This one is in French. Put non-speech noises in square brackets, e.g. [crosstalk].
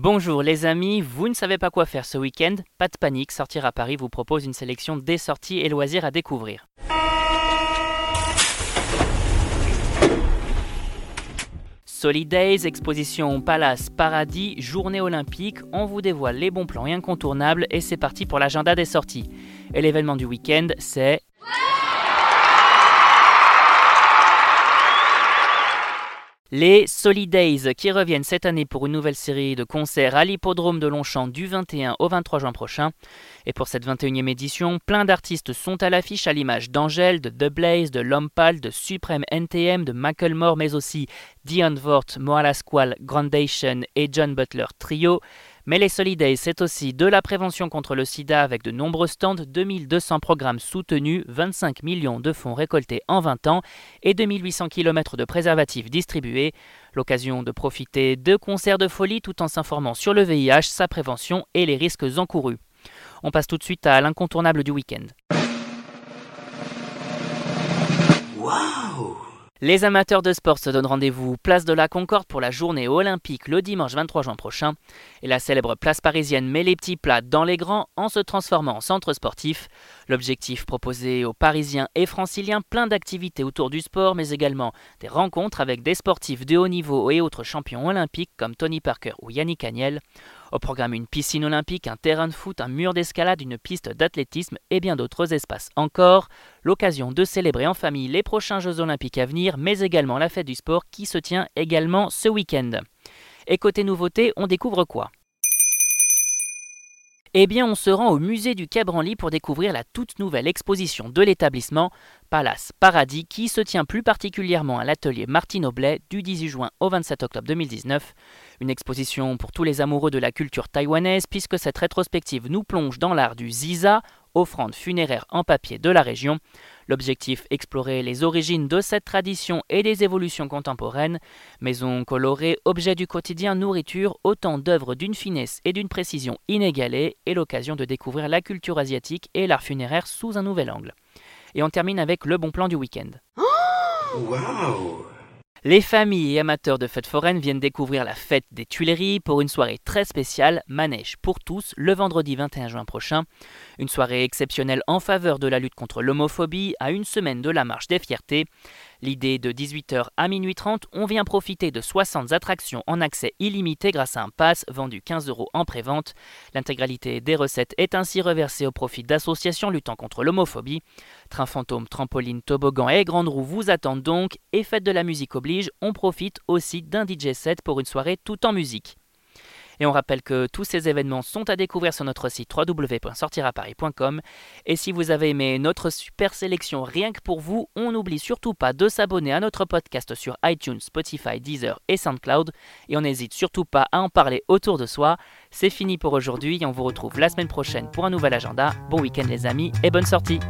Bonjour les amis, vous ne savez pas quoi faire ce week-end? Pas de panique, Sortir à Paris vous propose une sélection des sorties et loisirs à découvrir. Solidays, exposition Palace Paradis, journée olympique, on vous dévoile les bons plans incontournables et c'est parti pour l'agenda des sorties. Et l'événement du week-end, c'est Les Solidays qui reviennent cette année pour une nouvelle série de concerts à l'hippodrome de Longchamp du 21 au 23 juin prochain. Et pour cette 21e édition, plein d'artistes sont à l'affiche à l'image d'Angèle, de The de Lompal, de Supreme NTM, de Macklemore, mais aussi Dion Vort, Moala Squall, Grandation et John Butler Trio. Mais les Solidays, c'est aussi de la prévention contre le sida avec de nombreux stands, 2200 programmes soutenus, 25 millions de fonds récoltés en 20 ans et 2800 km de préservatifs distribués. L'occasion de profiter de concerts de folie tout en s'informant sur le VIH, sa prévention et les risques encourus. On passe tout de suite à l'incontournable du week-end. Les amateurs de sport se donnent rendez-vous place de la Concorde pour la journée olympique le dimanche 23 juin prochain. Et la célèbre place parisienne met les petits plats dans les grands en se transformant en centre sportif. L'objectif proposé aux Parisiens et Franciliens, plein d'activités autour du sport, mais également des rencontres avec des sportifs de haut niveau et autres champions olympiques comme Tony Parker ou Yannick Agnel. Au programme une piscine olympique, un terrain de foot, un mur d'escalade, une piste d'athlétisme et bien d'autres espaces encore. L'occasion de célébrer en famille les prochains Jeux olympiques à venir, mais également la fête du sport qui se tient également ce week-end. Et côté nouveauté, on découvre quoi? Eh bien, on se rend au musée du Quai Branly pour découvrir la toute nouvelle exposition de l'établissement Palace Paradis qui se tient plus particulièrement à l'atelier Martine Aublet du 18 juin au 27 octobre 2019. Une exposition pour tous les amoureux de la culture taïwanaise puisque cette rétrospective nous plonge dans l'art du ziza, offrande funéraire en papier de la région. L'objectif, explorer les origines de cette tradition et des évolutions contemporaines. Maisons colorées, objets du quotidien, nourriture, autant d'œuvres d'une finesse et d'une précision inégalée et l'occasion de découvrir la culture asiatique et l'art funéraire sous un nouvel angle. Et on termine avec le bon plan du week-end. [gasps] Oh les familles et amateurs de fêtes foraines viennent découvrir la fête des Tuileries pour une soirée très spéciale, Manège pour tous, le vendredi 21 juin prochain. Une soirée exceptionnelle en faveur de la lutte contre l'homophobie à une semaine de la marche des fiertés. L'idée de 18h à minuit 30, on vient profiter de 60 attractions en accès illimité grâce à un pass vendu 15 euros en prévente. L'intégralité des recettes est ainsi reversée au profit d'associations luttant contre l'homophobie. Train fantôme, trampoline, toboggan et grande roue vous attendent donc et fête de la musique oblige, on profite aussi d'un DJ set pour une soirée tout en musique. Et on rappelle que tous ces événements sont à découvrir sur notre site www.sortiraparis.com. Et si vous avez aimé notre super sélection rien que pour vous, on n'oublie surtout pas de s'abonner à notre podcast sur iTunes, Spotify, Deezer et SoundCloud. Et on n'hésite surtout pas à en parler autour de soi. C'est fini pour aujourd'hui et on vous retrouve la semaine prochaine pour un nouvel agenda. Bon week-end les amis et bonne sortie